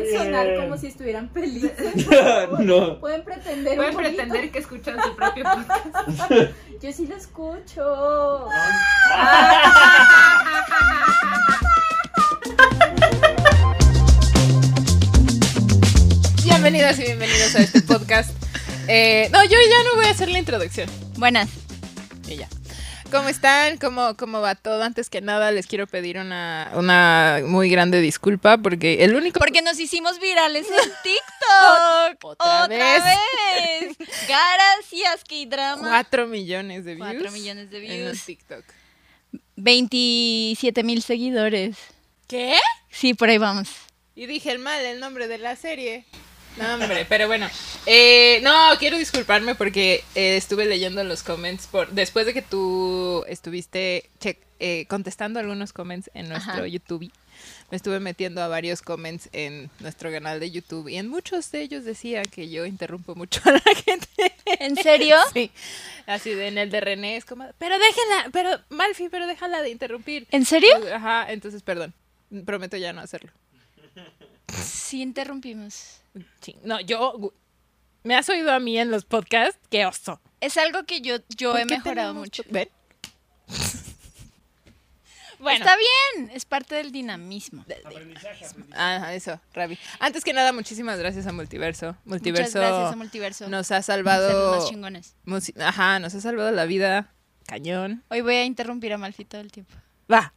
pueden sonar como si estuvieran felices. no. Pueden pretender Pueden un pretender que escuchan su propio podcast. Yo sí lo escucho. Bienvenidas y bienvenidos a este podcast. Eh, no, yo ya no voy a hacer la introducción. Buenas. Y ya. ¿Cómo están? ¿Cómo, ¿Cómo va todo? Antes que nada, les quiero pedir una, una muy grande disculpa porque el único... Porque nos hicimos virales en TikTok. Otra vez. vez. Gracias, K-Drama. 4 millones de views. 4 millones de En views. TikTok. 27 mil seguidores. ¿Qué? Sí, por ahí vamos. Y dije el mal, el nombre de la serie. No, hombre, pero bueno. Eh, no, quiero disculparme porque eh, estuve leyendo los comments por después de que tú estuviste che- eh, contestando algunos comments en nuestro Ajá. YouTube. Me estuve metiendo a varios comments en nuestro canal de YouTube y en muchos de ellos decía que yo interrumpo mucho a la gente. ¿En serio? Sí, así de en el de René es como, pero déjenla, pero Malfi, pero déjala de interrumpir. ¿En serio? Ajá, entonces perdón, prometo ya no hacerlo. Sí, interrumpimos. Sí, No, yo. ¿Me has oído a mí en los podcasts? ¡Qué oso! Es algo que yo, yo ¿Por he mejorado mucho. ¿Ven? bueno. Está bien, es parte del dinamismo. Ah, eso, Ravi. Antes que nada, muchísimas gracias a Multiverso. Multiverso Muchas gracias a Multiverso. nos ha salvado. más chingones. musi- Ajá, nos ha salvado la vida. Cañón. Hoy voy a interrumpir a Malfi todo el tiempo. Va.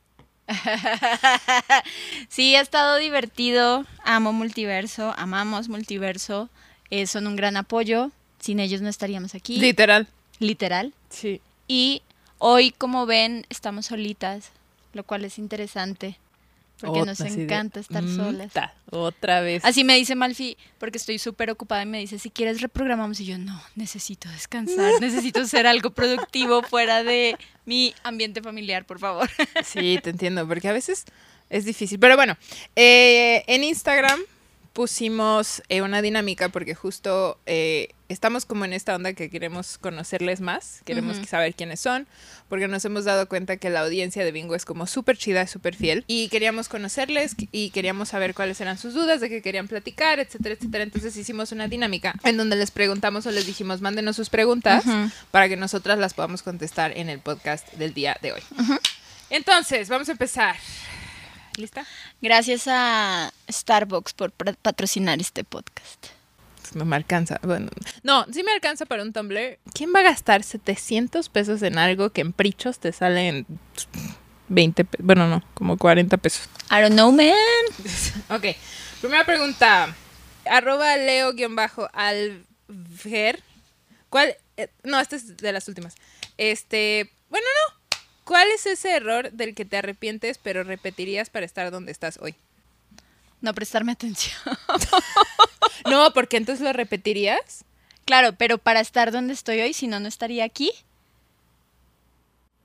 sí, ha estado divertido. Amo Multiverso, amamos Multiverso. eh, son un gran apoyo. Sin ellos no estaríamos aquí. Literal. literal. Sí. Y hoy, como ven, estamos solitas, lo cual es interesante. Porque nos de, encanta estar mm, solas. Otra vez. Así me dice Malfi, porque estoy súper ocupada y me dice, si quieres reprogramamos. Y yo, no, necesito descansar, necesito hacer algo productivo fuera de mi ambiente familiar, por favor. Sí, te entiendo, porque a veces es difícil. Pero bueno, eh, en Instagram pusimos eh, una dinámica porque justo eh, estamos como en esta onda que queremos conocerles más, queremos Ujú. saber quiénes son, porque nos hemos dado cuenta que la audiencia de Bingo es como súper chida, súper fiel, y queríamos conocerles y queríamos saber cuáles eran sus dudas, de qué querían platicar, etcétera, etcétera. Entonces hicimos una dinámica en donde les preguntamos o les dijimos, mándenos sus preguntas Ujú. para que nosotras las podamos contestar en el podcast del día de hoy. Entonces, vamos a empezar. ¿Lista? Gracias a Starbucks por patrocinar este podcast. No me alcanza. Bueno, no, sí me alcanza para un Tumblr. ¿Quién va a gastar 700 pesos en algo que en prichos te salen 20 pesos? Bueno, no, como 40 pesos. I don't know, man. Ok, primera pregunta. Arroba leo-alver. ¿Cuál? eh, no, esta es de las últimas. Este, bueno, no. ¿Cuál es ese error del que te arrepientes pero repetirías para estar donde estás hoy? No prestarme atención. No, porque entonces lo repetirías. claro, pero para estar donde estoy hoy, si no, no estaría aquí.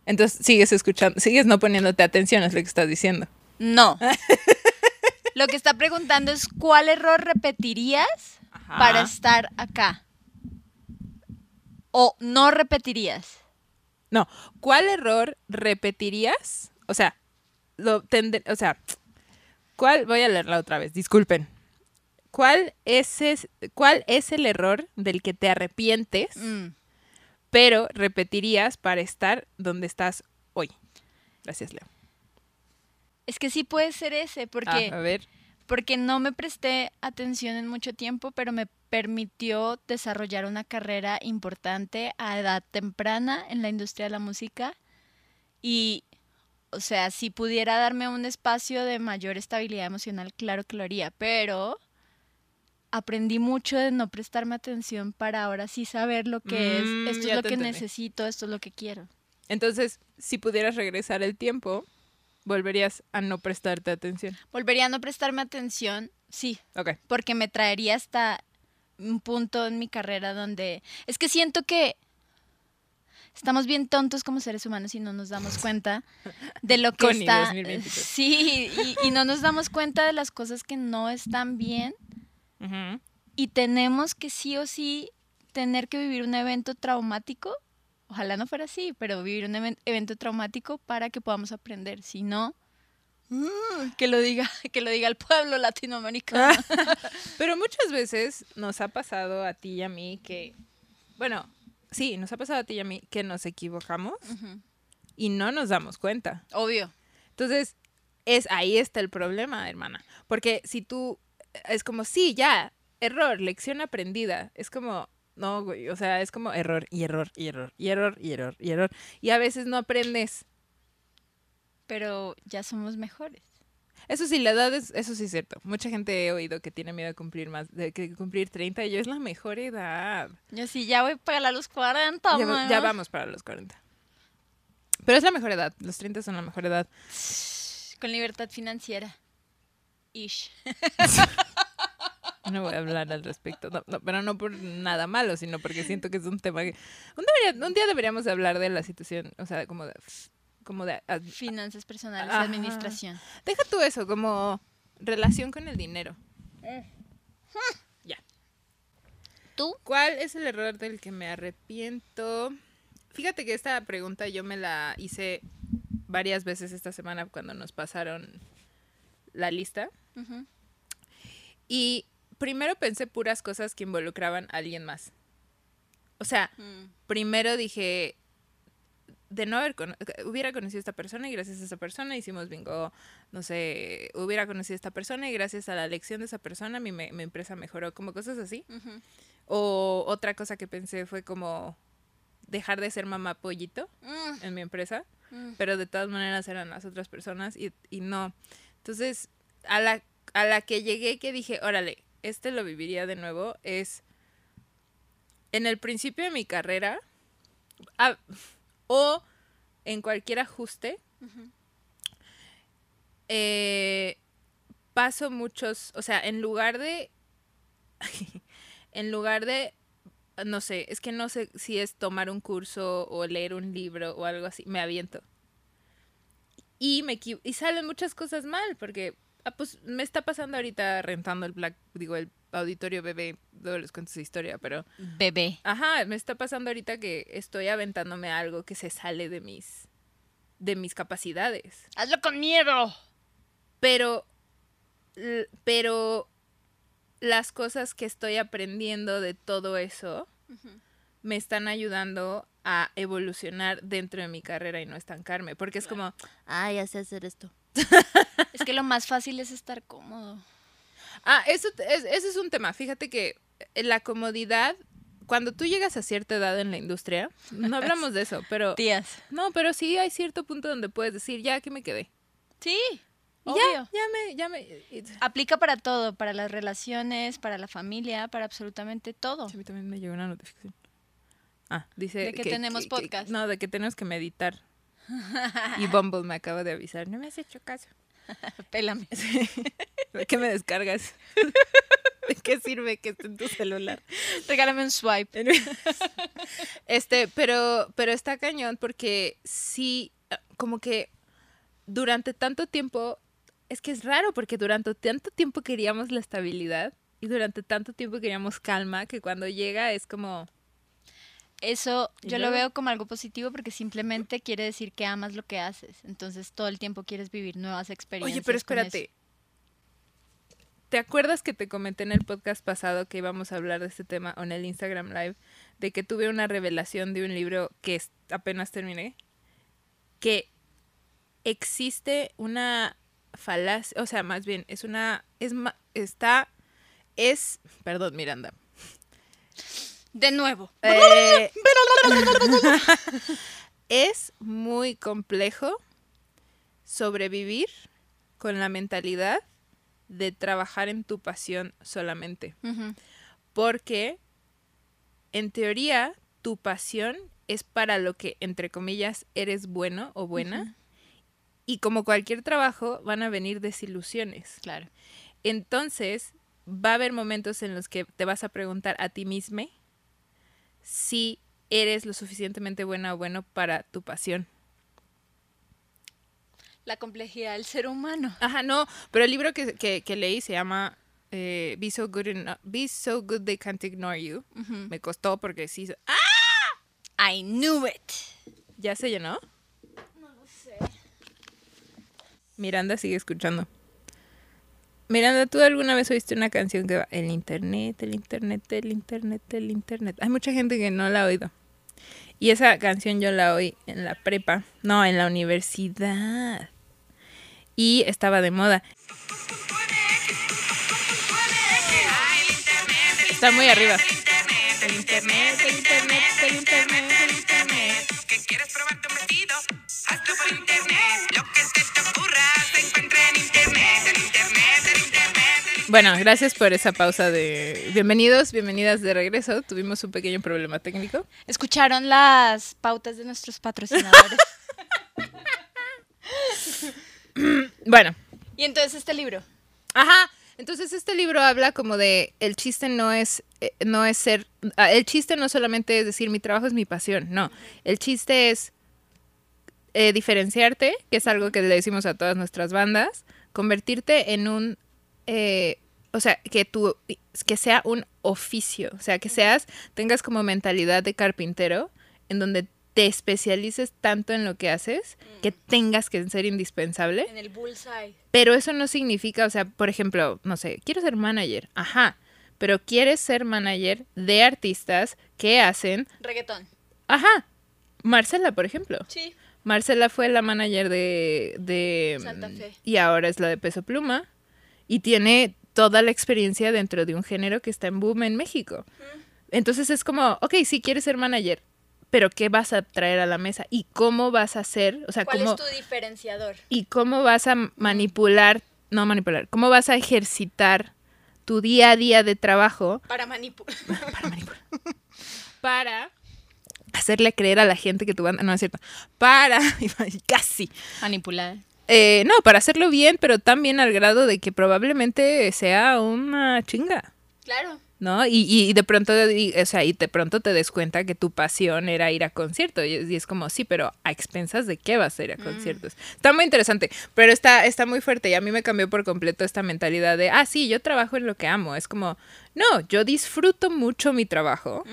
Entonces sigues escuchando, sigues no poniéndote atención, es lo que estás diciendo. No. Lo que está preguntando es cuál error repetirías para estar acá. O no repetirías. No, ¿cuál error repetirías? O sea, lo tendr- o sea, ¿cuál? Voy a leerla otra vez, disculpen. ¿Cuál es, es- ¿Cuál es el error del que te arrepientes, Mm. pero repetirías para estar donde estás hoy? Gracias, Leo. Es que sí puede ser ese, porque, Ah, a ver. porque no me presté atención en mucho tiempo, pero me permitió desarrollar una carrera importante a edad temprana en la industria de la música. Y, o sea, si pudiera darme un espacio de mayor estabilidad emocional, claro que lo haría, pero aprendí mucho de no prestarme atención para ahora sí saber lo que Mm, es, esto ya es lo que entendí. necesito, esto es lo que quiero. Entonces, si pudieras regresar el tiempo, volverías a no prestarte atención. Volvería a no prestarme atención, sí, Ok. porque me traería hasta un punto en mi carrera donde es que siento que estamos bien tontos como seres humanos y no nos damos cuenta de lo que Connie, está 2023. sí y, y no nos damos cuenta de las cosas que no están bien y tenemos que sí o sí tener que vivir un evento traumático ojalá no fuera así pero vivir un even- evento traumático para que podamos aprender si no Mm, que lo diga, que lo diga el pueblo latinoamericano. Pero muchas veces nos ha pasado a ti y a mí que, bueno, sí, nos ha pasado a ti y a mí que nos equivocamos y no nos damos cuenta. Obvio. Entonces, es ahí está el problema, hermana. Porque si tú es como, sí, ya, error, lección aprendida. Es como, no, güey, o sea, es como error y error y error y error y error y error. Y a veces no aprendes. Pero ya somos mejores. Eso sí, la edad es, eso sí es cierto. Mucha gente he oído que tiene miedo de cumplir más, de que cumplir 30 y yo es la mejor edad. Yo sí, ya voy para los 40, Ya, ya vamos para los 40. Pero es la mejor edad, los 30 son la mejor edad. Con libertad financiera. Ish. No voy a hablar al respecto, no, no, pero no por nada malo, sino porque siento que es un tema que... Un, debería- un día deberíamos hablar de la situación, o sea, como de... Como de Finanzas personales, Ajá. administración. deja tú eso, como relación con el dinero. Ya. ¿Tú? ¿Cuál es el error del que me arrepiento? Fíjate que esta pregunta yo me la hice varias veces esta semana cuando nos pasaron la lista. Y primero pensé puras cosas que involucraban a alguien más. O sea, Mm. primero dije, de no haber cono- hubiera conocido a esta persona y gracias a esa persona hicimos bingo, no sé, hubiera conocido a esta persona y gracias a la lección de esa persona mi, me- mi empresa mejoró, como cosas así. O otra cosa que pensé fue como dejar de ser mamá pollito Mm. en mi empresa, Mm. pero de todas maneras eran las otras personas y, y no. Entonces, a la, a la que llegué que dije, órale, este lo viviría de nuevo, es en el principio de mi carrera ah, o en cualquier ajuste, eh, paso muchos, o sea, en lugar de, en lugar de, no sé, es que no sé si es tomar un curso o leer un libro o algo así, me aviento. Y me y salen muchas cosas mal, porque ah, pues me está pasando ahorita rentando el black, digo, el auditorio bebé, luego les cuento esa historia, pero Bebé. Ajá, me está pasando ahorita que estoy aventándome a algo que se sale de mis de mis capacidades. Hazlo con miedo. Pero pero las cosas que estoy aprendiendo de todo eso me están ayudando a evolucionar dentro de mi carrera y no estancarme, porque es como, ah, ya sé hacer esto. Es que lo más fácil es estar cómodo. Ah, eso es, ese es un tema. Fíjate que eh, la comodidad, cuando tú llegas a cierta edad en la industria, no hablamos de eso, pero Tías. No, pero sí hay cierto punto donde puedes decir, ya que me quedé. Sí. Obvio. Ya, ya me, ya me. Aplica para todo, para las relaciones, para la familia, para absolutamente todo. A mí también me llegó una notificación. Ah, dice. De que tenemos podcast. no, de que tenemos que meditar. Y Bumble me acaba de avisar. No me has hecho caso. Pélame. ¿De qué me descargas? ¿De qué sirve que esté en tu celular? Regálame un swipe. Este, pero, pero está cañón porque sí, como que durante tanto tiempo, es que es raro porque durante tanto tiempo queríamos la estabilidad y durante tanto tiempo queríamos calma que cuando llega es como, Eso ¿Y yo lo veo como algo positivo porque simplemente quiere decir que amas lo que haces. Entonces todo el tiempo quieres vivir nuevas experiencias. oye, pero espérate. ¿Te acuerdas que te comenté en el podcast pasado que íbamos a hablar de este tema o en el Instagram Live? De que tuve una revelación de un libro que apenas terminé. Que existe una falacia, o sea, más bien, es una, es, está, es, perdón, Miranda. De nuevo. Eh, es muy complejo sobrevivir con la mentalidad de trabajar en tu pasión solamente. Porque, en teoría, tu pasión es para lo que, entre comillas, eres bueno o buena. Y como cualquier trabajo, van a venir desilusiones. Claro. Entonces, va a haber momentos en los que te vas a preguntar a ti mismo si eres lo suficientemente buena o bueno para tu pasión. La complejidad del ser humano. Ajá, no, pero el libro que, que, que leí se llama eh, Be, so good Be So Good They Can't Ignore You. Me costó porque sí. ¡Ah! I knew it. ¿Ya se llenó? No lo sé. Miranda sigue escuchando. Miranda, ¿tú alguna vez oíste una canción que va el internet, el internet, el internet, el internet? Hay mucha gente que no la ha oído. Y esa canción yo la oí en la prepa, no, en la universidad. Y estaba de moda. Está muy arriba. El internet, el internet, el internet, el internet. Bueno, gracias por esa pausa de bienvenidos, bienvenidas de regreso. Tuvimos un pequeño problema técnico. ¿Escucharon las pautas de nuestros patrocinadores? Bueno, y entonces este libro. Ajá. Entonces este libro habla como de el chiste no es eh, no es ser ah, el chiste no solamente es decir mi trabajo es mi pasión, no. El chiste es eh, diferenciarte, que es algo que le decimos a todas nuestras bandas, convertirte en un eh, o sea, que tu que sea un oficio, o sea, que seas tengas como mentalidad de carpintero en donde te especialices tanto en lo que haces que tengas que ser indispensable. En el bullseye. Pero eso no significa, o sea, por ejemplo, no sé, quiero ser manager, ajá, pero quieres ser manager de artistas que hacen, Reggaetón. ajá, Marcela, por ejemplo. Sí. Marcela fue la manager de, de Santa Fe. y ahora es la de Peso Pluma y tiene toda la experiencia dentro de un género que está en boom en México. Entonces es como, ok, sí quieres ser manager, pero ¿qué vas a traer a la mesa? ¿Y cómo vas a hacer? O sea, ¿Cuál ¿cómo, es tu diferenciador? y cómo vas a manipular, no manipular, cómo vas a ejercitar tu día a día de trabajo Para manipular. para manipular, para hacerle creer a la gente que tu banda, no es cierto, para, casi, Manipular. Eh, no, para hacerlo bien, pero también al grado de que probablemente sea una chinga. Claro. ¿No? Y, y de pronto, y- o sea, y de pronto te des cuenta que tu pasión era ir a conciertos. Y es, y es como, sí, pero a expensas de qué vas a ir a conciertos. Está muy interesante, pero está, está muy fuerte. Y a mí me cambió por completo esta mentalidad de, ah, sí, yo trabajo en lo que amo. Es como, no, yo disfruto mucho mi trabajo.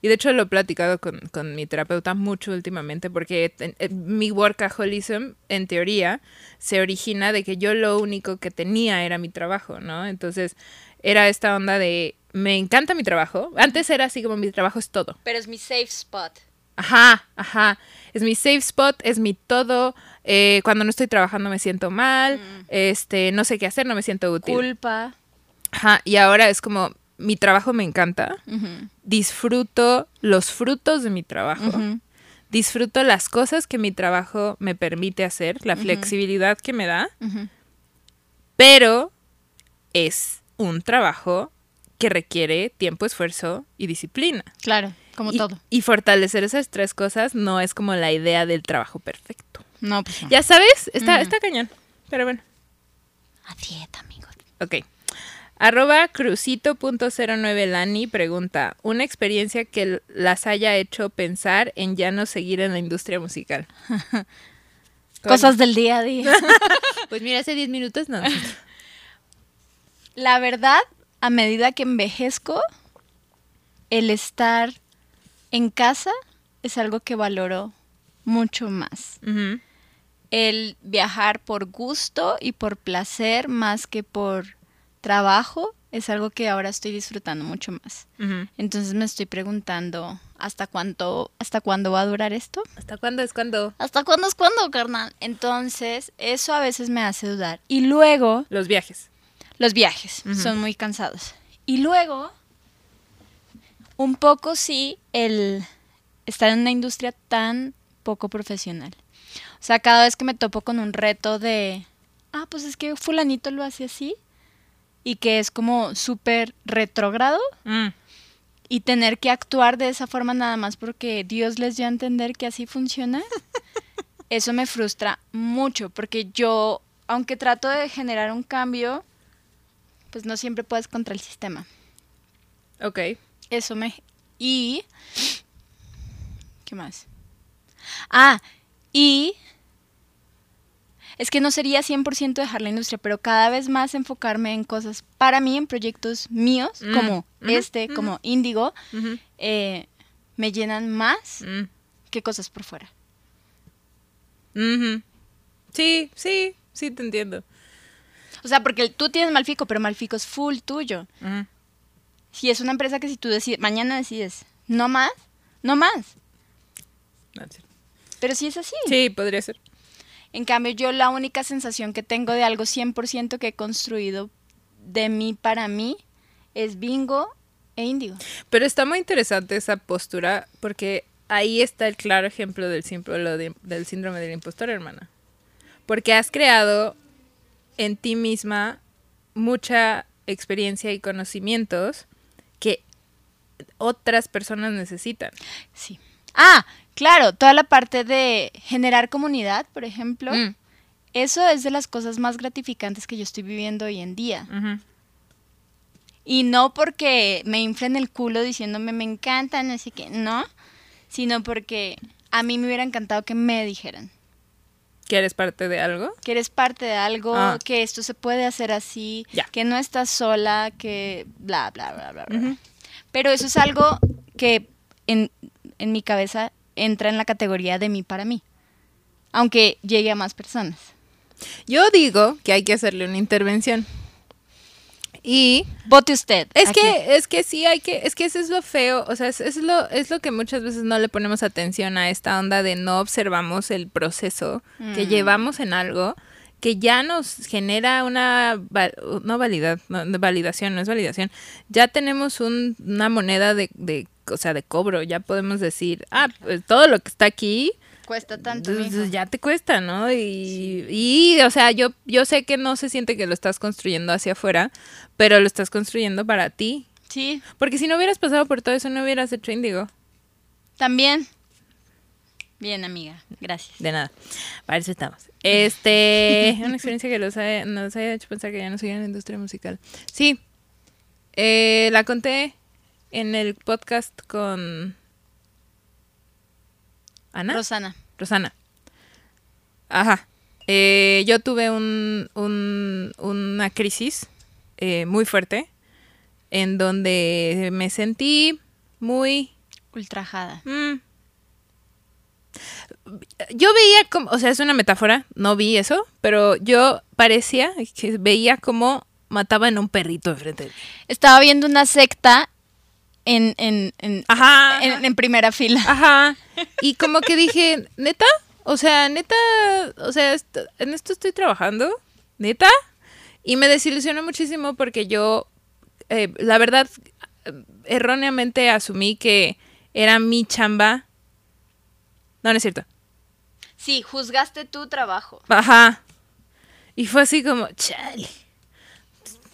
Y de hecho lo he platicado con, con mi terapeuta mucho últimamente porque ten- eh, mi workaholism, en teoría, se origina de que yo lo único que tenía era mi trabajo, ¿no? Entonces era esta onda de, me encanta mi trabajo. Antes era así como mi trabajo es todo. Pero es mi safe spot. Ajá, ajá. Es mi safe spot, es mi todo. Eh, cuando no estoy trabajando me siento mal. Este, no sé qué hacer, no me siento útil. Culpa. Ajá, y ahora es como, mi trabajo me encanta. Disfruto los frutos de mi trabajo. Disfruto las cosas que mi trabajo me permite hacer, la flexibilidad que me da. Pero es un trabajo que requiere tiempo, esfuerzo y disciplina. Claro, como y, todo. Y fortalecer esas tres cosas no es como la idea del trabajo perfecto. No, pues no. Ya sabes, está, está cañón. Pero bueno. A dieta, amigos. Ok. Arroba crucito.09 Lani pregunta, ¿una experiencia que las haya hecho pensar en ya no seguir en la industria musical? Cosas del día a día. Pues mira, hace 10 minutos no. La verdad, a medida que envejezco, el estar en casa es algo que valoro mucho más. El viajar por gusto y por placer más que por trabajo es algo que ahora estoy disfrutando mucho más. Entonces me estoy preguntando, ¿hasta cuánto, hasta cuándo va a durar esto? ¿Hasta cuándo es cuando? ¿Hasta cuándo es cuándo, carnal? Entonces, eso a veces me hace dudar. Y luego, Los viajes. Los viajes son muy cansados. Y luego, un poco sí, el estar en una industria tan poco profesional. O sea, cada vez que me topo con un reto de, ah, pues es que fulanito lo hace así, y que es como súper retrógrado, Mm. y tener que actuar de esa forma nada más porque Dios les dio a entender que así funciona, eso me frustra mucho, porque yo, aunque trato de generar un cambio, pues no siempre puedes contra el sistema. Ok. Eso me... Y... ¿Qué más? Ah, y... Es que no sería 100% dejar la industria, pero cada vez más enfocarme en cosas para mí, en proyectos míos, Mm, como este, como Índigo, eh, me llenan más Mm. que cosas por fuera. Sí, sí. sí te entiendo. O sea, porque tú tienes Malfico, pero Malfico es full tuyo. Si es una empresa que si tú decides, mañana decides, no más, no más. Sí. Pero sí es así. Sí, podría ser. En cambio, yo la única sensación que tengo de algo 100% que he construido de mí para mí es bingo e índigo. Pero está muy interesante esa postura porque ahí está el claro ejemplo del, de- del síndrome del impostor, hermana. Porque has creado en ti misma mucha experiencia y conocimientos que otras personas necesitan. Sí. Ah, claro, toda la parte de generar comunidad, por ejemplo, Mm, eso es de las cosas más gratificantes que yo estoy viviendo hoy en día. Y no porque me inflen el culo diciéndome me encanta, no sé qué, no, sino porque a mí me hubiera encantado que me dijeran ¿Que eres parte de algo? que eres parte de algo, Ah. que esto se puede hacer así, que no estás sola, que bla, bla, bla, bla, bla. Pero eso es algo que en, en mi cabeza entra en la categoría de mí para mí, aunque llegue a más personas. Yo digo que hay que hacerle una intervención. Y Vote usted. Es aquí. que, es que sí hay que, es que eso es lo feo, o sea, es, es lo, es lo que muchas veces no le ponemos atención a esta onda de no observamos el proceso que Mm. llevamos en algo que ya nos genera una, no validad, no, validación, no es validación, ya tenemos un- una moneda de, de, o sea, de cobro, ya podemos decir, ah, pues todo lo que está aquí, cuesta tanto. mijo. ya te cuesta, ¿no? Y, y, o sea, yo, yo sé que no se siente que lo estás construyendo hacia afuera, pero lo estás construyendo para ti. Sí, Porque si no hubieras pasado por todo eso, no hubieras hecho índigo. también. Bien, amiga, gracias. De nada. Para eso estamos. Este, una experiencia que los haya- nos haya hecho pensar que ya no seguía en la industria musical. Sí. Eh, la conté en el podcast con Ana. Rosana. Rosana. Ajá. Eh, yo tuve un, un- una crisis eh, muy fuerte en donde me sentí muy... Ultrajada. mm. Yo veía como, o sea, es una metáfora, no vi eso, pero yo parecía que veía como mataban a un perrito enfrente de mí. Estaba viendo una secta en, en, en, Ajá. en, en primera fila. Ajá. Y como que dije, ¿neta? O sea, neta, o sea, en esto estoy trabajando, ¿neta? Y me desilusionó muchísimo porque yo, eh, la verdad, erróneamente asumí que era mi chamba. No, no es cierto. Sí, juzgaste tu trabajo. Ajá. Y fue así como, chale.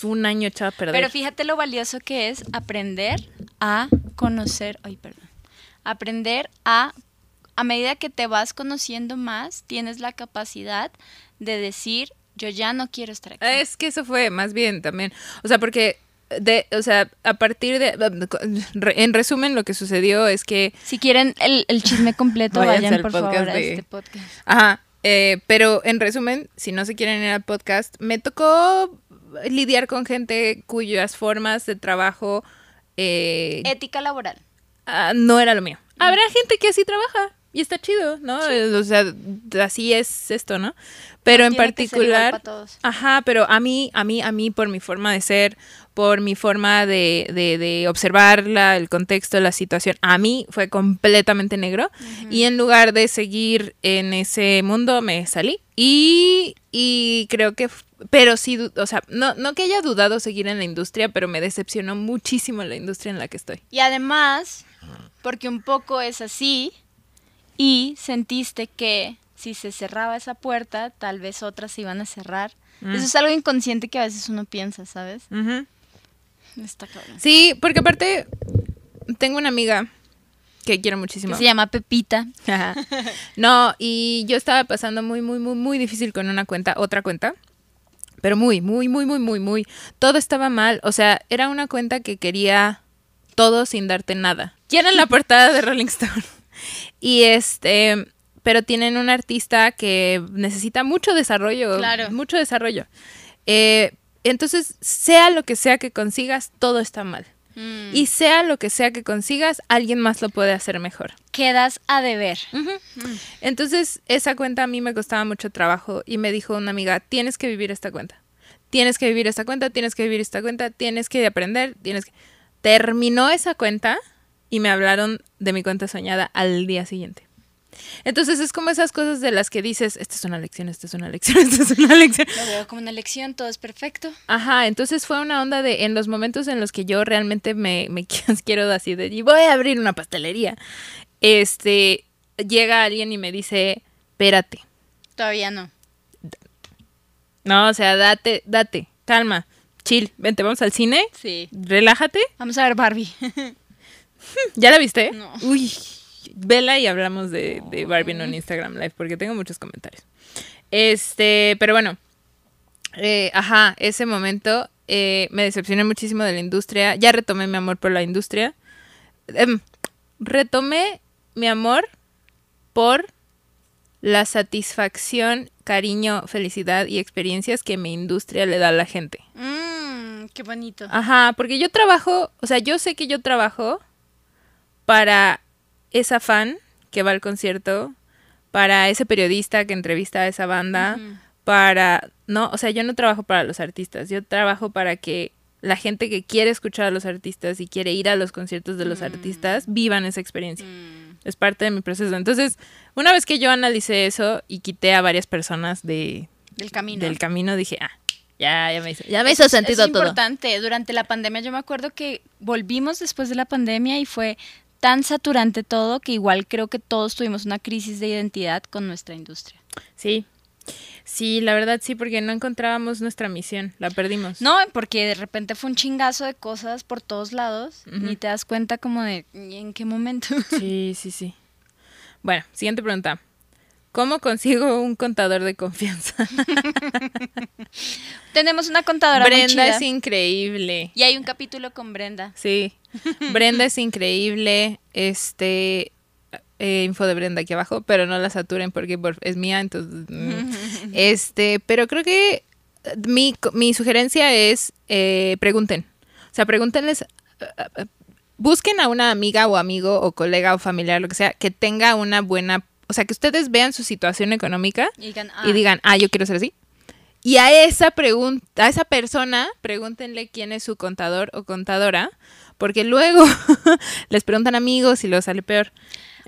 Un año echado a perder. Pero fíjate lo valioso que es aprender a conocer, ay, perdón, aprender a, a medida que te vas conociendo más, tienes la capacidad de decir, yo ya no quiero estar aquí. Es que eso fue más bien también. O sea, porque de, o sea, a partir de en resumen lo que sucedió es que Si quieren el, el chisme completo, vayan por favor a este podcast. ajá, eh, pero en resumen, si no se quieren ir al podcast, me tocó lidiar con gente cuyas formas de trabajo eh, Ética laboral. ah, no era lo mío. Habrá gente que así trabaja y está chido, ¿no? Eh, O sea, así es esto, ¿no? Pero en particular, para todos. ajá, pero a mí, a mí, a mí, por mi forma de ser, por mi forma de, de, de observar la- el contexto, la situación, a mí fue completamente negro. Y en lugar de seguir en ese mundo, me salí. Y, y creo que, pero sí, o sea, no, no que haya dudado seguir en la industria, pero me decepcionó muchísimo la industria en la que estoy. Y además, porque un poco es así, y sentiste que si se cerraba esa puerta, tal vez otras se iban a cerrar. Mm. Eso es algo inconsciente que a veces uno piensa, ¿sabes? Está cabrón. Sí, porque aparte tengo una amiga que quiero Que muchísimo. se llama Pepita. Ajá. No, y yo estaba pasando muy, muy, muy, muy difícil con una cuenta, otra cuenta. Pero muy, muy, muy, muy, muy, muy. Todo estaba mal. O sea, era una cuenta que quería todo sin darte nada. Quieren la portada de Rolling Stone. Y este, pero tienen un artista que necesita mucho desarrollo. Claro. Mucho desarrollo. Eh, entonces, sea lo que sea que consigas, todo está mal. Mm. Y sea lo que sea que consigas, alguien más lo puede hacer mejor. Quedas a deber. Entonces, esa cuenta a mí me costaba mucho trabajo y me dijo una amiga, tienes que vivir esta cuenta. Tienes que vivir esta cuenta, tienes que vivir esta cuenta, tienes que aprender, tienes que... Terminó esa cuenta y me hablaron de mi cuenta soñada al día siguiente. Entonces es como esas cosas de las que dices, esta es una lección, esta es una lección, esta es una lección. Lo veo como una lección, todo es perfecto. Ajá, entonces fue una onda de en los momentos en los que yo realmente me, me quiero así de y voy a abrir una pastelería. Este llega alguien y me dice, espérate. Todavía no. No, o sea, date, date, calma, chill, vente, vamos al cine, Sí. relájate. Vamos a ver Barbie. ¿Ya la viste? No. Uy, vela y hablamos de, de Barbie en un Instagram Live porque tengo muchos comentarios. Este, pero bueno, eh, ajá, ese momento eh, me decepcioné muchísimo de la industria. Ya retomé mi amor por la industria. Em, retomé mi amor por la satisfacción, cariño, felicidad y experiencias que mi industria le da a la gente. Mmm, qué bonito. Ajá, porque yo trabajo, o sea, yo sé que yo trabajo para esa fan que va al concierto, para ese periodista que entrevista a esa banda, para, no, o sea, yo no trabajo para los artistas, yo trabajo para que la gente que quiere escuchar a los artistas y quiere ir a los conciertos de los artistas vivan esa experiencia. Mm, Es parte de mi proceso. Entonces, una vez que yo analicé eso y quité a varias personas de, del camino. del camino, dije, ah, ya, ya me hizo, ya me hizo es- sentido es todo. importante. Durante la pandemia yo me acuerdo que volvimos después de la pandemia y fue tan saturante todo que igual creo que todos tuvimos una crisis de identidad con nuestra industria. Sí. Sí, la verdad sí, porque no encontrábamos nuestra misión, la perdimos. No, porque de repente fue un chingazo de cosas por todos lados Ujú. ni te das cuenta como de "¿Y en qué momento. Sí, sí, sí. Bueno, siguiente pregunta. ¿Cómo consigo un contador de confianza? Tenemos una contadora muy Brenda chida. es increíble. Y hay un capítulo con Brenda. Sí. Brenda es increíble. Este eh, info de Brenda aquí abajo, pero no la saturen porque por- es mía, entonces mm. este, pero creo que mi, mi sugerencia es eh, pregunten. O sea, pregúntenles eh, busquen a una amiga o amigo o colega o familiar, lo que sea, que tenga una buena, o sea, que ustedes vean su situación económica Y digan, y "Ah, digan, ah, yo quiero ser así. Y a esa pregunta, a esa persona, pregúntenle quién es su contador o contadora, porque luego les preguntan amigos y luego sale peor.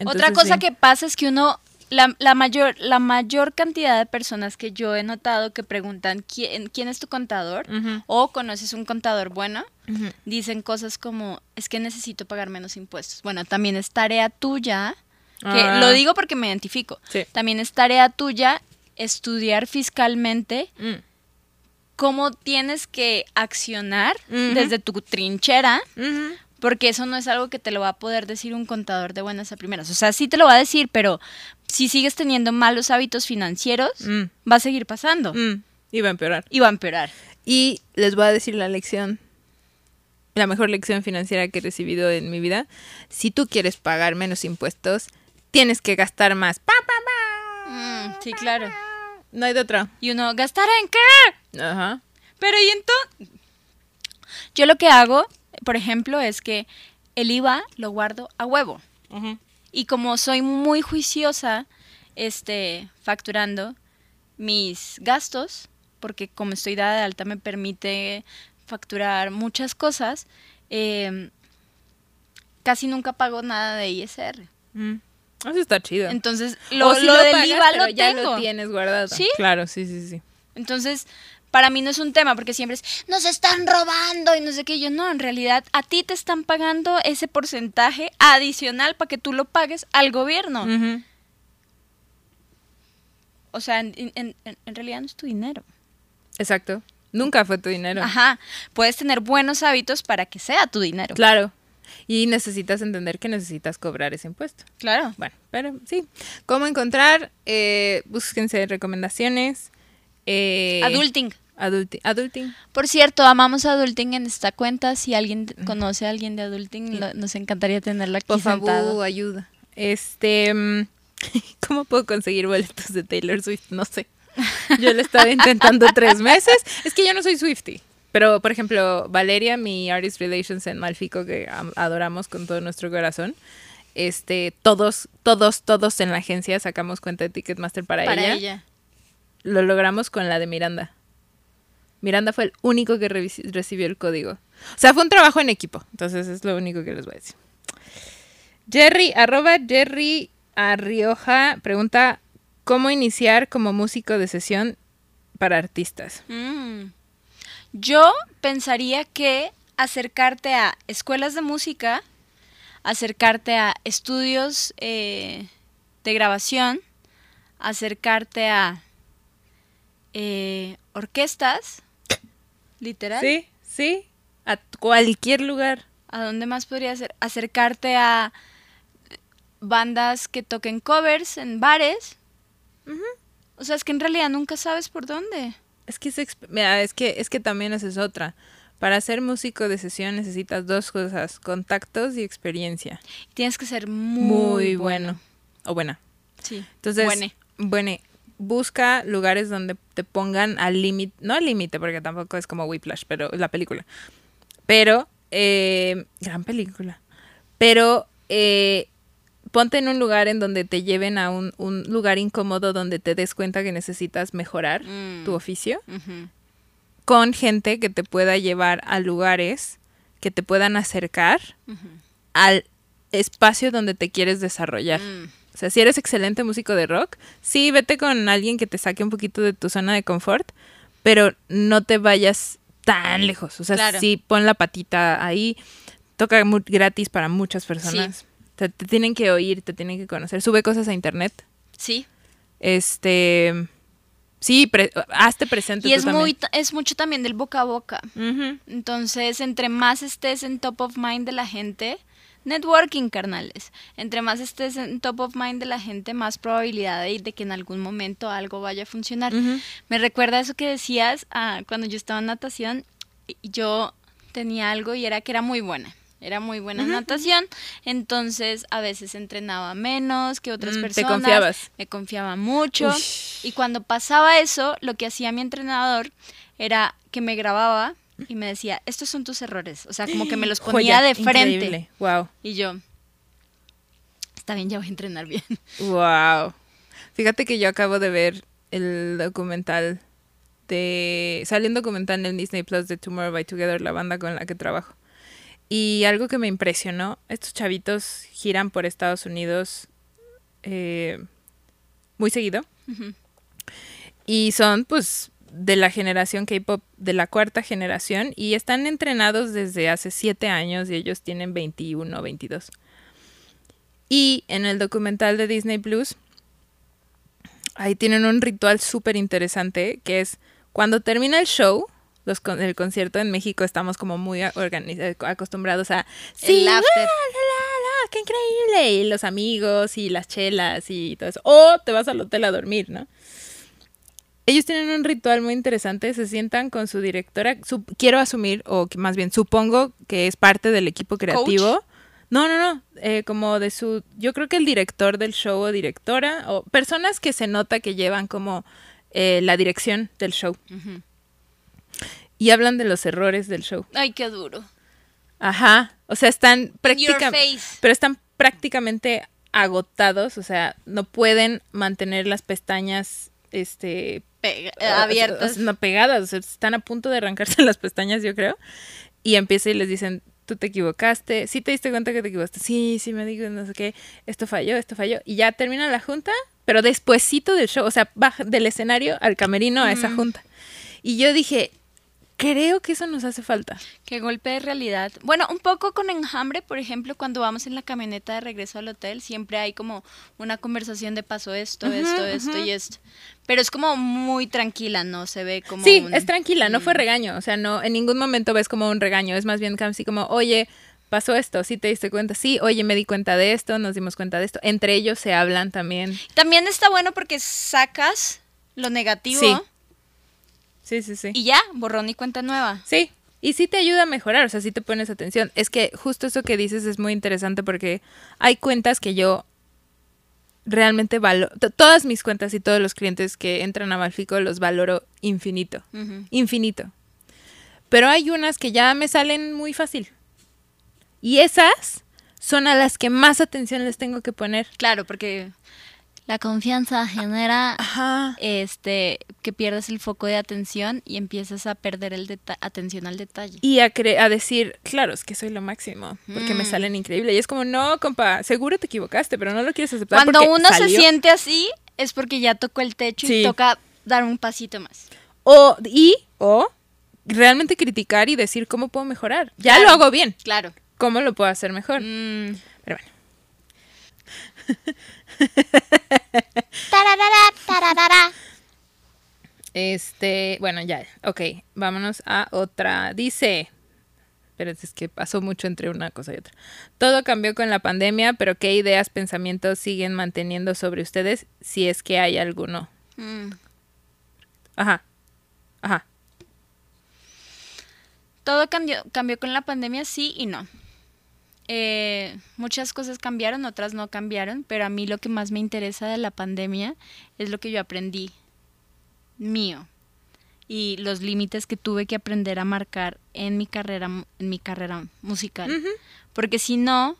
Otra cosa sí. que pasa es que uno, la, la mayor, la mayor cantidad de personas que yo he notado que preguntan quién, quién es tu contador o conoces un contador bueno, dicen cosas como es que necesito pagar menos impuestos. Bueno, también es tarea tuya, que Ah. lo digo porque me identifico. Sí. También es tarea tuya estudiar fiscalmente Mm, cómo tienes que accionar desde tu trinchera porque eso no es algo que te lo va a poder decir un contador de buenas a primeras. O sea, sí te lo va a decir, pero si sigues teniendo malos hábitos financieros, Mm, va a seguir pasando mm. Y va a empeorar. y va a empeorar. Y les voy a decir la lección, la mejor lección financiera que he recibido en mi vida. Si tú quieres pagar menos impuestos, tienes que gastar más. Pa, pa, pa. Mm, sí, claro. No hay de otra. Y uno, ¿gastar en qué? Ajá. Pero y entonces... Yo lo que hago, por ejemplo, es que el IVA lo guardo a huevo. Y como soy muy juiciosa, este, facturando mis gastos, porque como estoy dada de alta me permite facturar muchas cosas, eh, casi nunca pago nada de ISR. Mm. Eso está chido. Entonces, lo, O si lo del pagas, IVA pero lo ya tengo. lo tienes guardado. ¿Sí? Claro, sí, sí, sí. Entonces, para mí no es un tema, porque siempre es, nos están robando y no sé qué. Yo no, en realidad, a ti te están pagando ese porcentaje adicional para que tú lo pagues al gobierno. Ujú. O sea, en, en- en- en realidad no es tu dinero. Exacto. Nunca fue tu dinero. Ajá, puedes tener buenos hábitos para que sea tu dinero. Claro. Y necesitas entender que necesitas cobrar ese impuesto. Claro. Bueno, pero sí. ¿Cómo encontrar? Eh, búsquense recomendaciones. Eh, Adulting. adulti- adulting. Por cierto, amamos Adulting en esta cuenta. Si alguien conoce a alguien de Adulting, lo- nos encantaría tenerla aquí Por sentado. favor, ayuda. Este, mm, ¿cómo puedo conseguir boletos de Taylor Swift? No sé. Yo lo he estado intentando tres meses. Es que yo no soy Swifty. Pero, por ejemplo, Valeria, mi Artist Relations en Malfico, que am- adoramos con todo nuestro corazón, este, todos, todos, todos en la agencia sacamos cuenta de Ticketmaster para, Para ella. ella. Lo logramos con la de Miranda. Miranda fue el único que recibió el código. O sea, fue un trabajo en equipo. Entonces es lo único que les voy a decir. Jerry, arroba Jerry Arrioja, pregunta, ¿cómo iniciar como músico de sesión para artistas? Mm. Yo pensaría que acercarte a escuelas de música, acercarte a estudios eh, de grabación, acercarte a eh, orquestas, literal. Sí, sí, a cualquier lugar. ¿A dónde más podría ser? Acercarte a bandas que toquen covers en bares. O sea, es que en realidad nunca sabes por dónde. Es que, es, mira, es que es que también esa es otra. Para ser músico de sesión necesitas dos cosas, contactos y experiencia. Tienes que ser muy, Muy, bueno. bueno. O buena. Sí. Entonces, Buene. bueno, busca lugares donde te pongan al límite, no al límite porque tampoco es como Whiplash, pero la película. Pero, eh, gran película. Pero, eh, ponte en un lugar en donde te lleven a un, un lugar incómodo donde te des cuenta que necesitas mejorar Mm. tu oficio con gente que te pueda llevar a lugares que te puedan acercar al espacio donde te quieres desarrollar. Mm. O sea, si eres excelente músico de rock, sí, vete con alguien que te saque un poquito de tu zona de confort, pero no te vayas tan lejos. O sea, Claro. sí, pon la patita ahí, toca gratis para muchas personas. Te, te tienen que oír, te tienen que conocer. Sube cosas a internet. Sí. Este. Sí, pre- hazte presente. Y es muy, es mucho también del boca a boca. Entonces, entre más estés en top of mind de la gente, networking, carnales. Entre más estés en top of mind de la gente, más probabilidad de, de que en algún momento algo vaya a funcionar. Me recuerda eso que decías ah, cuando yo estaba en natación. Yo tenía algo y era que era muy buena. Era muy buena en natación, entonces a veces entrenaba menos que otras Mm, te personas. confiabas. Me confiaba mucho. Y cuando pasaba eso, lo que hacía mi entrenador era que me grababa y me decía, estos son tus errores. O sea, como que me los ponía Joya, de frente. increíble. Wow. Y yo, está bien, ya voy a entrenar bien. Wow. Fíjate que yo acabo de ver el documental de. Salió un documental en Disney Plus de Tomorrow by Together, la banda con la que trabajo. Y algo que me impresionó: estos chavitos giran por Estados Unidos eh, muy seguido. Y son, pues, de la generación K-pop, de la cuarta generación. Y están entrenados desde hace siete años y ellos tienen 21, 22. Y en el documental de Disney Plus, ahí tienen un ritual súper interesante que es cuando termina el show, los con- el concierto en México estamos como muy acostumbrados a El ¡ah, after. la, la, qué increíble! Y los amigos y las chelas y todo eso. O te vas al hotel a dormir, ¿no? Ellos tienen un ritual muy interesante, se sientan con su directora, su- quiero asumir, o que más bien supongo que es parte del equipo creativo. No, no, no, eh, como de su, yo creo que el director del show o directora, o personas que se nota que llevan como eh, la dirección del show. Y hablan de los errores del show. Ay, qué duro. Ajá, o sea, están prácticamente, pero están prácticamente agotados, o sea, no pueden mantener las pestañas, este, Pega- abiertas. no pegadas, o sea, están a punto de arrancarse las pestañas, yo creo. Y empieza y les dicen, tú te equivocaste, sí te diste cuenta que te equivocaste, sí, sí me digo, no sé qué, esto falló, esto falló. Y ya termina la junta, pero despuesito del show, o sea, baja del escenario al camerino a esa junta. Y yo dije, creo que eso nos hace falta. Qué golpe de realidad. Bueno, un poco con enjambre, por ejemplo, cuando vamos en la camioneta de regreso al hotel, siempre hay como una conversación de pasó esto, esto, esto y esto. Pero es como muy tranquila, ¿no? Se ve como. Sí, un- es tranquila, no fue Mm. regaño, o sea, no, en ningún momento ves como un regaño, es más bien casi como, oye, pasó esto, sí te diste cuenta, sí, oye, me di cuenta de esto, nos dimos cuenta de esto, entre ellos se hablan también. También está bueno porque sacas lo negativo Sí. Sí, sí, sí. y ya, borrón y cuenta nueva. Sí, y sí te ayuda a mejorar, o sea, sí te pones atención. Es que justo eso que dices es muy interesante porque hay cuentas que yo realmente valoro, todas mis cuentas y todos los clientes que entran a Malfico los valoro infinito. Infinito. pero hay unas que ya me salen muy fácil. Y esas son a las que más atención les tengo que poner. Claro, porque la confianza genera Ajá. este que pierdes el foco de atención y empiezas a perder el atención al detalle. Y a, cre- a decir, claro, es que soy lo máximo, porque me Mm. salen increíble. Y es como, no, compa, seguro te equivocaste, pero no lo quieres aceptar. Cuando porque uno se salió". siente así es porque ya tocó el techo Sí. y toca dar un pasito más. O, y, o, realmente criticar y decir cómo puedo mejorar. Ya Claro. lo hago bien. Claro. ¿Cómo lo puedo hacer mejor? Mm. Pero bueno. Este, bueno, ya, ok, vámonos a otra. Dice, pero es que pasó mucho entre una cosa y otra. Todo cambió con la pandemia, pero ¿qué ideas, pensamientos siguen manteniendo sobre ustedes si es que hay alguno? Mm. Ajá, ajá. Todo cambió, cambió con la pandemia, sí y no. Eh, muchas cosas cambiaron, otras no cambiaron, pero a mí lo que más me interesa de la pandemia es lo que yo aprendí mío y los límites que tuve que aprender a marcar en mi carrera, en mi carrera musical. Porque si no,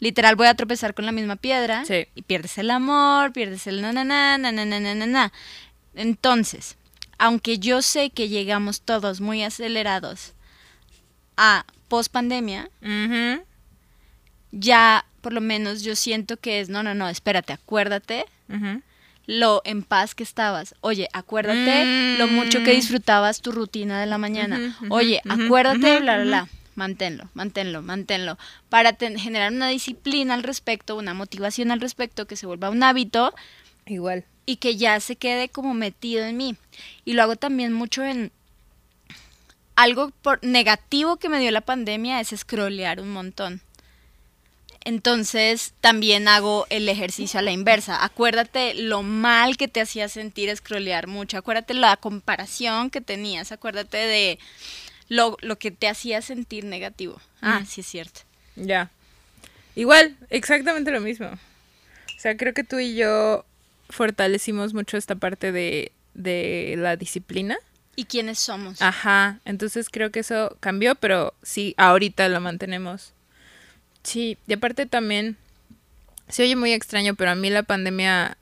literal voy a tropezar con la misma piedra Sí. y pierdes el amor, pierdes el na na na na na na na na, na. Entonces, aunque yo sé que llegamos todos muy acelerados a post pandemia, ya por lo menos yo siento que es, no, no, no, espérate, acuérdate lo en paz que estabas. Oye, acuérdate lo mucho que disfrutabas tu rutina de la mañana. Mm. Oye, acuérdate, bla, bla, bla. Manténlo, manténlo, manténlo. Para generar una disciplina al respecto, una motivación al respecto, que se vuelva un hábito Igual. y que ya se quede como metido en mí. Y lo hago también mucho en algo por negativo que me dio la pandemia es scrollear un montón. Entonces también hago el ejercicio a la inversa. Acuérdate lo mal que te hacía sentir scrollear mucho. Acuérdate la comparación que tenías. Acuérdate de lo, lo que te hacía sentir negativo. Ah, sí es cierto. Ya. Igual, exactamente lo mismo. O sea, creo que tú y yo fortalecimos mucho esta parte de, de la disciplina. ¿Y quiénes somos? Ajá, entonces creo que eso cambió, pero sí, ahorita lo mantenemos. Sí, y aparte también, se oye muy extraño, pero a mí la pandemia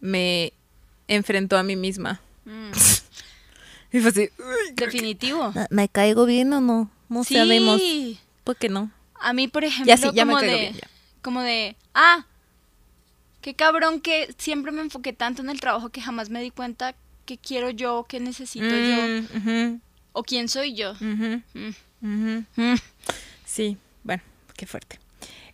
me enfrentó a mí misma. Mm, Y fue así, "Uy, definitivo. ¿me caigo bien o no? No sabemos. Sí. ¿Por qué no? A mí, por ejemplo, Ya sí, ya me como, caigo de, bien, ya. como de, ah, qué cabrón que siempre me enfoqué tanto en el trabajo que jamás me di cuenta qué quiero yo, qué necesito yo, Mm, o quién soy yo. Mm. Mm. Sí, bueno, qué fuerte.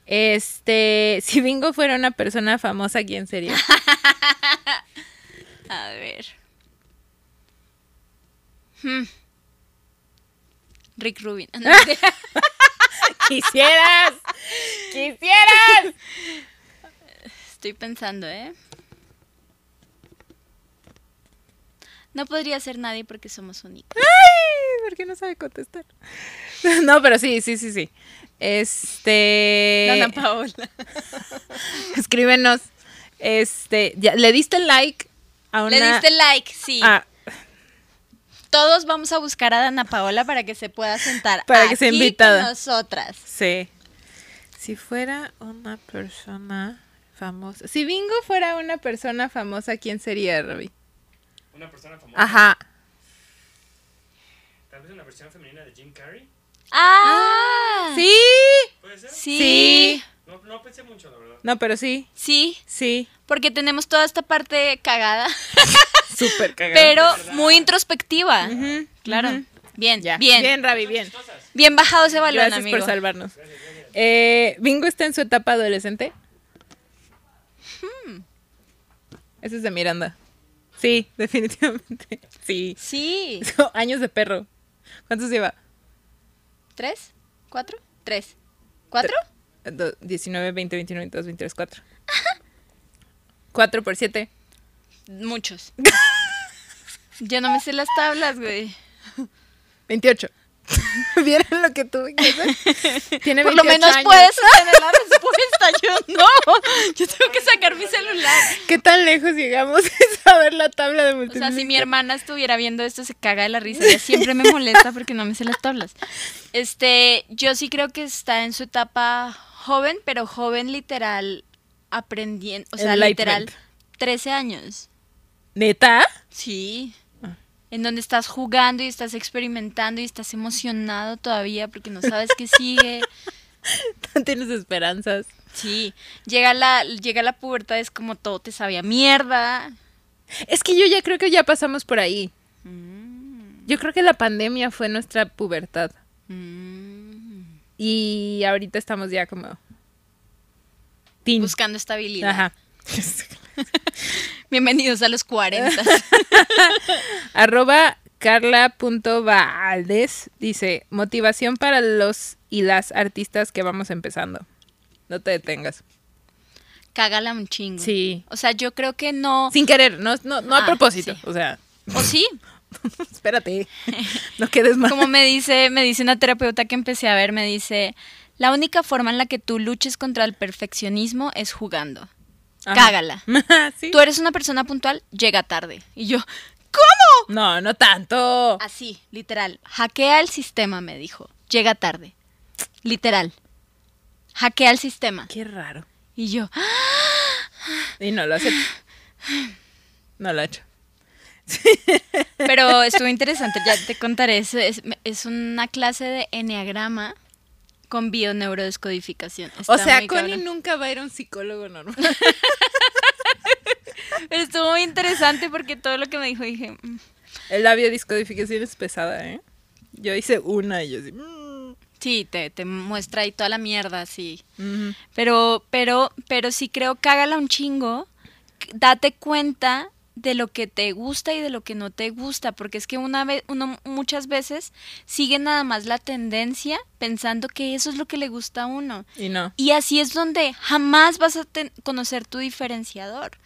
Este, si Bingo fuera una persona famosa, ¿quién sería? A ver. Hmm. Rick Rubin. No. ¡Quisieras! ¡Quisieras! Estoy pensando, ¿eh? No podría ser nadie porque somos únicos. ¡Ay! ¿Por qué no sabe contestar? No, pero sí, sí, sí, sí. Este. Dana Paola. Escríbenos. Este. Ya, ¿Le diste like a una. Le diste like, sí. Todos vamos a buscar a Dana Paola para que se pueda sentar Para que sea invitada. con nosotras. sí. Si fuera una persona famosa. Si Bingo fuera una persona famosa, ¿quién sería, Robbie? Una persona famosa. Ajá. Tal vez una versión femenina de Jim Carrey. Ah, Sí. ¿Puede ser? sí, Sí. No, no pensé mucho, la verdad. No, pero sí. sí, Sí. porque tenemos toda esta parte cagada, Súper cagado. pero muy introspectiva. Claro. Bien, Ya. bien, Bien, bien, Ravi, bien. bajado ese balón, Gracias amigo. por salvarnos. Eh, ¿Bingo está en su etapa adolescente? Hmm. Ese es de Miranda. Sí, definitivamente. Sí. Sí. Años de perro. ¿Cuántos lleva? ¿Tres? ¿Cuatro? ¿Tres? ¿Cuatro? Do- 19, 20, 21, 22, 23, 4. 4 por 7. Muchos. Yo no me sé las tablas, güey. 28. ¿Vieron lo que tuve que hacer? Tiene Por lo 28 menos años. puedes tener la respuesta. Yo no. Yo tengo que sacar mi celular. ¿Qué tan lejos llegamos de saber la tabla de O multiplicar? sea, si mi hermana estuviera viendo esto, se caga de la risa. Ella siempre me molesta porque no me sé las tablas. Este, yo sí creo que está en su etapa joven, pero joven literal aprendiendo. O sea, literal 13 años. ¿Neta? Sí. En donde estás jugando y estás experimentando y estás emocionado todavía porque no sabes qué sigue. Tienes esperanzas. Sí. Llega la, llega la pubertad, es como todo te sabía mierda. Es que yo ya creo que ya pasamos por ahí. Mm. Yo creo que la pandemia fue nuestra pubertad. Mm. Y ahorita estamos ya como... Buscando estabilidad. Ajá. Bienvenidos a los 40. Arroba dice, motivación para los y las artistas que vamos empezando. No te detengas. Cágala un chingo. Sí. O sea, yo creo que no. Sin querer, no, no, no a Ah, propósito. sí. O sea, O sí. espérate. No quedes mal. Como me dice, me dice una terapeuta que empecé a ver, me dice, la única forma en la que tú luches contra el perfeccionismo es jugando. Ajá. Cágala. ¿Sí? Tú eres una persona puntual, llega tarde. Y yo, No, no tanto. así, literal. Hackea el sistema, me dijo. Llega tarde. Literal. Hackea el sistema. Qué raro. Y yo, Y no lo hace. No lo ha hecho. Pero estuvo interesante, ya te contaré. Es, es, es una clase de enneagrama con bioneurodescodificación. O Está sea, muy Connie nunca va a ir a un psicólogo normal. Pero estuvo muy interesante porque todo lo que me dijo dije, "Mm". El labio discodificación es pesada, ¿eh? Yo hice una y yo así. mm, sí, te, te muestra ahí toda la mierda, sí. Pero, pero, pero sí creo, cágala un chingo, date cuenta de lo que te gusta y de lo que no te gusta, porque es que una vez, uno muchas veces sigue nada más la tendencia pensando que eso es lo que le gusta a uno. Y no. Y así es donde jamás vas a conocer tu diferenciador.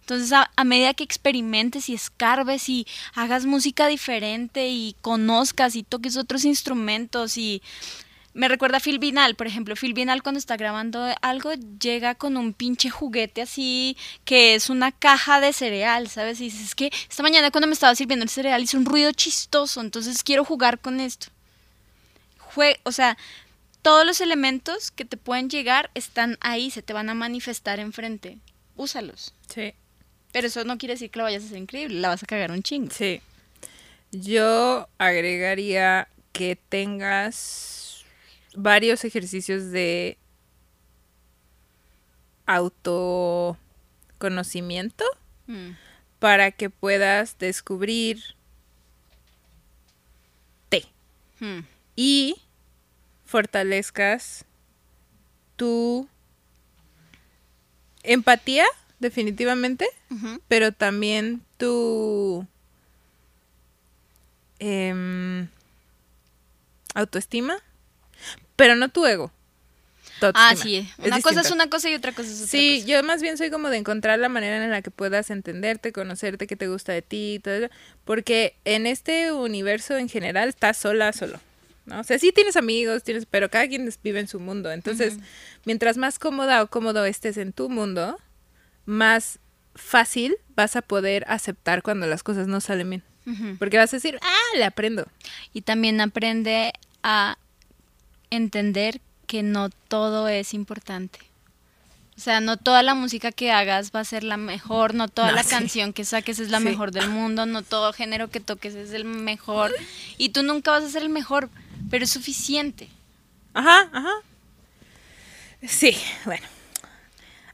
Entonces, a, a medida que experimentes y escarbes y hagas música diferente y conozcas y toques otros instrumentos y... Me recuerda a Phil Vinal, por ejemplo. Phil Vinal cuando está grabando algo llega con un pinche juguete así que es una caja de cereal, ¿sabes? Y dices, es que esta mañana cuando me estaba sirviendo el cereal hizo un ruido chistoso, entonces quiero jugar con esto. Jue o sea, todos los elementos que te pueden llegar están ahí, se te van a manifestar enfrente. Úsalos. Sí. Pero eso no quiere decir que lo vayas a hacer increíble, la vas a cagar un chingo. Sí. Yo agregaría que tengas varios ejercicios de autoconocimiento Mm. para que puedas descubrir te Mm. y fortalezcas tu empatía, definitivamente, pero también tu em, autoestima, pero no tu ego. Ah, sí. Es Una cosa es una cosa y otra cosa es otra Sí, cosa. yo más bien soy como de encontrar la manera en la que puedas entenderte, conocerte, qué te gusta de ti, y todo eso, porque en este universo en general estás sola, solo. ¿no? O sea, sí tienes amigos, tienes, pero cada quien vive en su mundo. Entonces, mientras más cómoda o cómodo estés en tu mundo, más fácil vas a poder aceptar cuando las cosas no salen bien. Porque vas a decir, ah, le aprendo. Y también aprende a entender que no todo es importante. O sea, no toda la música que hagas va a ser la mejor, no toda No, la sí. canción que saques es la Sí. mejor del mundo, no todo género que toques es el mejor. Y tú nunca vas a ser el mejor, pero es suficiente. Ajá, ajá. Sí, bueno.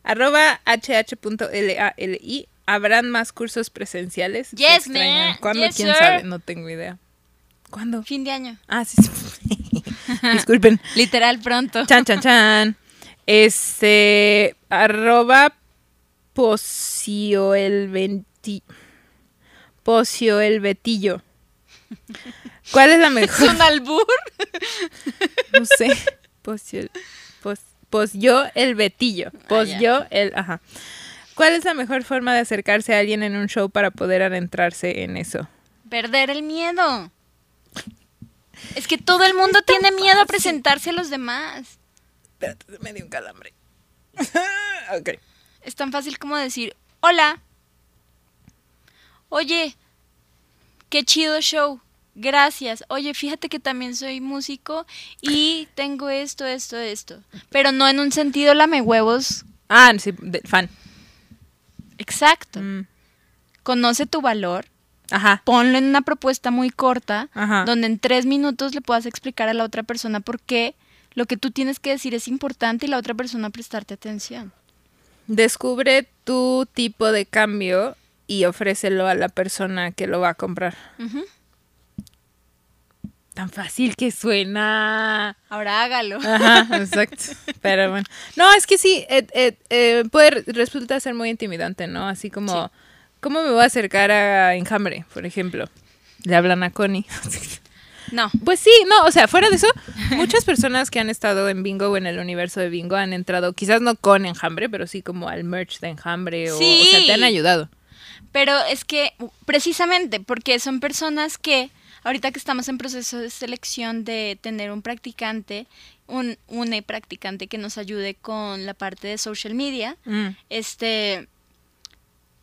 Arroba hh.lali. ¿Habrán más cursos presenciales? Se Yes, man. ¿Cuándo? Yes, ¿Quién sir. sabe? No tengo idea. ¿Cuándo? Fin de año. Ah, sí. sí. Disculpen. Literal pronto. Chan, chan, chan. Este. Arroba Pocio el venti- Pocio el Betillo. ¿Cuál es la Es mejor? un albur. No sé. Pocio el. Pos, yo el Betillo. Pos ya. yo el. Ajá. ¿Cuál es la mejor forma de acercarse a alguien en un show para poder adentrarse en eso? Perder el miedo. Es que todo el mundo tiene miedo a presentarse a los demás. Espérate, me dio un calambre. ok. Es tan fácil como decir, hola. Oye, qué chido show. Gracias. Oye, fíjate que también soy músico y tengo esto, esto, esto. Pero no en un sentido lame huevos. Ah, sí, de- fan. Exacto. Mm, Conoce tu valor. Ajá. Ponlo en una propuesta muy corta, Ajá. donde en tres minutos le puedas explicar a la otra persona por qué lo que tú tienes que decir es importante y la otra persona prestarte atención. Descubre tu tipo de cambio y ofrécelo a la persona que lo va a comprar. Ujú. Tan fácil que suena. Ahora hágalo. Ajá, exacto. Pero bueno. No, es que sí, eh, eh, eh, puede, resulta ser muy intimidante, ¿no? Así como, ¿cómo me voy a acercar a Enjambre, por ejemplo? Le hablan a Connie. No. Pues sí, no, o sea, fuera de eso, muchas personas que han estado en Bingo o en el universo de Bingo han entrado, quizás no con Enjambre, pero sí como al merch de Enjambre o, o sea, te han ayudado. Pero es que precisamente porque son personas que ahorita que estamos en proceso de selección de tener un practicante, un une practicante que nos ayude con la parte de social media, Mm. este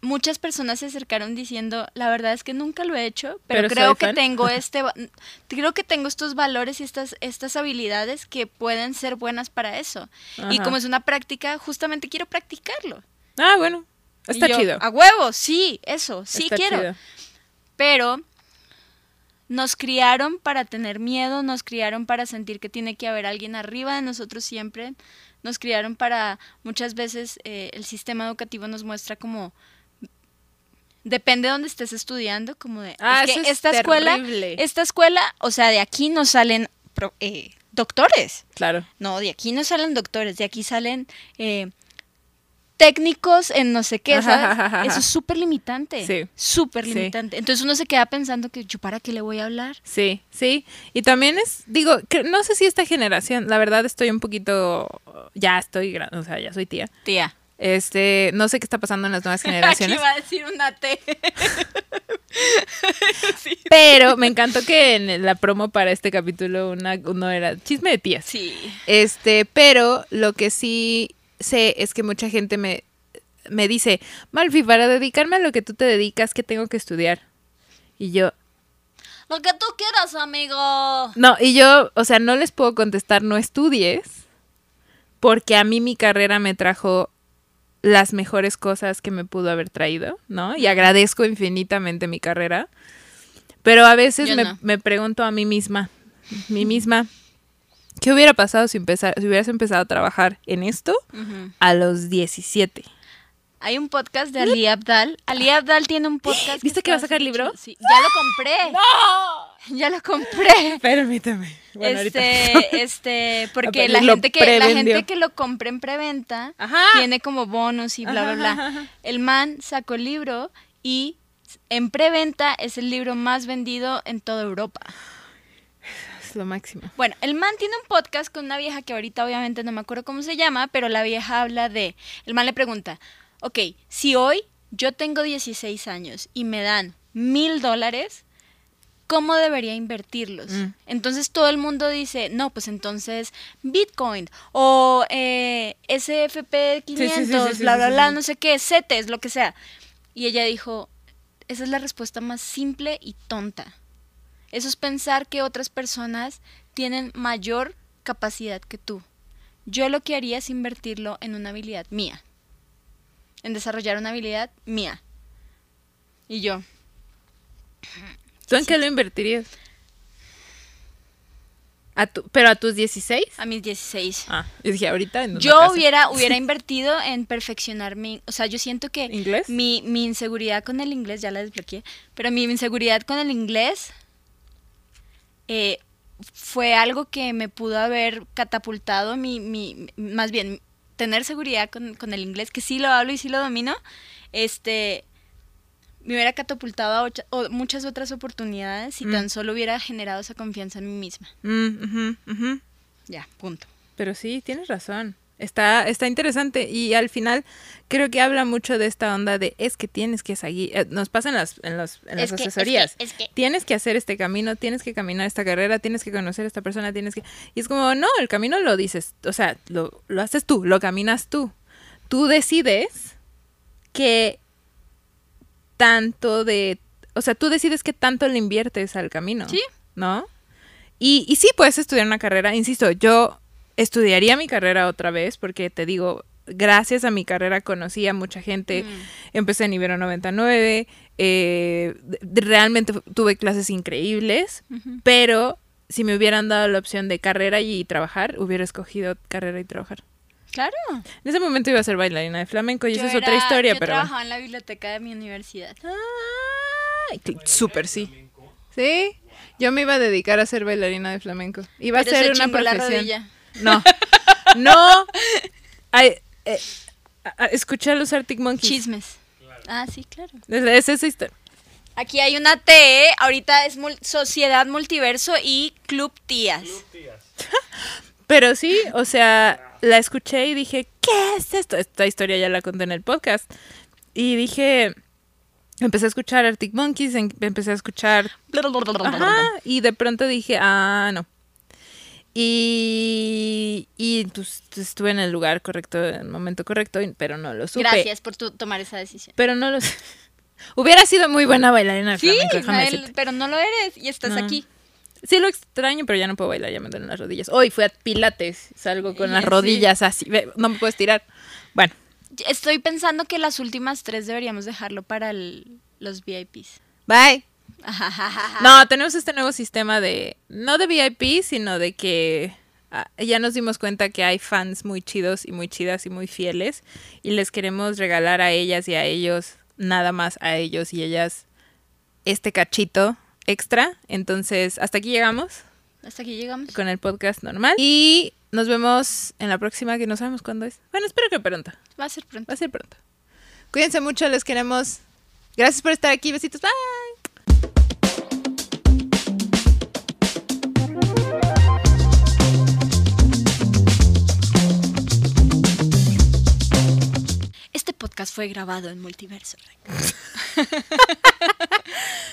muchas personas se acercaron diciendo, la verdad es que nunca lo he hecho, pero, Pero creo que fan". tengo este creo que tengo estos valores y estas estas habilidades que pueden ser buenas para eso. Y como es una práctica, justamente quiero practicarlo. Ah, bueno, está yo, chido. A huevo, sí, eso, sí Está quiero. chido. Pero nos criaron para tener miedo, nos criaron para sentir que tiene que haber alguien arriba de nosotros siempre, nos criaron para muchas veces eh, el sistema educativo nos muestra como depende de dónde estés estudiando, como de Ah, es que eso es esta escuela, terrible. esta escuela, o sea, de aquí no salen pro- eh, doctores. Claro. No, de aquí no salen doctores, de aquí salen eh, técnicos en no sé qué, ¿sabes? ajá, ajá. Eso es súper limitante. Sí. Súper Sí. limitante. Entonces uno se queda pensando que yo para qué le voy a hablar. Sí, sí. Y también es, digo, que no sé si esta generación, la verdad estoy un poquito, ya estoy, o sea, ya soy tía. Tía. Este, no sé qué está pasando en las nuevas Aquí generaciones. a decir una T. Pero me encantó que en la promo para este capítulo una, uno era chisme de tías. Sí. Este, pero lo que sí sé es que mucha gente me, me dice, Malfi, para dedicarme a lo que tú te dedicas, ¿qué tengo que estudiar? Y yo, Lo que tú quieras, amigo. no, y yo, o sea, no les puedo contestar, no estudies, porque a mí mi carrera me trajo las mejores cosas que me pudo haber traído, ¿no? Y agradezco infinitamente mi carrera. Pero a veces me, no. me pregunto a mí misma, mí misma, ¿qué hubiera pasado si, empezar, si hubieras empezado a trabajar en esto a los 17? Hay un podcast de Ali Abdal. Ali Abdal tiene un podcast. ¿Viste que va a sacar súper libro? Sí. Ya lo compré. Ya lo compré. Permítame. Bueno, este, este, porque la gente que la gente que lo compra en preventa Ajá. tiene como bonus y bla bla Ajá, bla. ajá. El man sacó el libro y en preventa es el libro más vendido en toda Europa. Es lo máximo. Bueno, el man tiene un podcast con una vieja que ahorita obviamente no me acuerdo cómo se llama, pero la vieja habla de, el man le pregunta, ok, si hoy yo tengo 16 años y me dan mil dólares, ¿cómo debería invertirlos? Mm. Entonces todo el mundo dice, no, pues entonces Bitcoin o eh, SFP 500, Sí, bla, bla, bla, no sé qué, CETES, lo que sea. Y ella dijo, esa es la respuesta más simple y tonta. Eso es pensar que otras personas tienen mayor capacidad que tú. Yo lo que haría es invertirlo en una habilidad mía. En desarrollar una habilidad mía. Y yo, ¿Tú en qué lo invertirías? ¿A tu, ¿Pero a tus 16? a mis 16. Ah, yo dije, ahorita en Yo casa. hubiera, hubiera invertido en perfeccionar mi... O sea, yo siento que ¿Inglés? mi, mi inseguridad con el inglés, ya la desbloqueé, pero mi inseguridad con el inglés eh, fue algo que me pudo haber catapultado mi, mi más bien, tener seguridad con, con el inglés, que sí lo hablo y sí lo domino, este, me hubiera catapultado a o- muchas otras oportunidades si Mm. tan solo hubiera generado esa confianza en mí misma. Mm, ujú. Ya, punto. Pero sí, tienes razón. Está, está interesante y al final creo que habla mucho de esta onda de es que tienes que seguir, eh, nos pasa en las, en los- en las Es que- es que- asesorías, es que- tienes que hacer este camino, tienes que caminar esta carrera, tienes que conocer a esta persona, tienes que... Y es como, no, el camino lo dices, o sea, lo, lo haces tú, lo caminas tú. Tú decides que tanto de... O sea, tú decides qué tanto le inviertes al camino. Sí. ¿No? Y, y sí puedes estudiar una carrera, insisto, yo estudiaría mi carrera otra vez porque te digo, gracias a mi carrera conocí a mucha gente, empecé en Ibero 99, eh, realmente tuve clases increíbles, pero si me hubieran dado la opción de carrera y trabajar, hubiera escogido carrera y trabajar. Claro. En ese momento iba a ser bailarina de flamenco y Yo esa es otra historia, yo pero bueno. trabajaba en la biblioteca de mi universidad. Cl- súper sí. Sí, yo me iba a dedicar a ser bailarina de flamenco. Iba Pero a ser se una chingó la profesión. rodilla. No, no. Ay, eh, a- a- escuché a los Arctic Monkeys. Chismes. Ah, sí, claro. Es, es esa historia. Aquí hay una T, ahorita es mul- Sociedad Multiverso y Club Tías. Tías. Pero sí, o sea, la escuché y dije, ¿qué es esto? Esta historia ya la conté en el podcast. Y dije, empecé a escuchar Arctic Monkeys, em- empecé a escuchar Ajá, y de pronto dije, ah, no. Y, y pues, estuve en el lugar correcto, en el momento correcto, pero no lo supe. Gracias por tu, tomar esa decisión. Pero no lo. Hubiera sido muy buena bailarina Sí, flamenco, pero no lo eres y estás No. aquí. Sí lo extraño, pero ya no puedo bailar, ya me duelen las rodillas. Hoy fui a pilates, salgo con las sí. rodillas así, no me puedo estirar. Bueno, Estoy pensando que las últimas tres deberíamos dejarlo para el- los VIPs. bye. No, tenemos este nuevo sistema de, no de VIP, sino de que ah, ya nos dimos cuenta que hay fans muy chidos y muy chidas y muy fieles y les queremos regalar a ellas y a ellos, nada más a ellos y ellas, este cachito extra. Entonces, hasta aquí llegamos Hasta aquí llegamos. con el podcast normal y nos vemos en la próxima que no sabemos cuándo es. Bueno, espero que pronto. Va a ser pronto. Va a ser pronto. Cuídense mucho, les queremos. Gracias por estar aquí. Besitos. Bye. podcast fue grabado en Multiverso.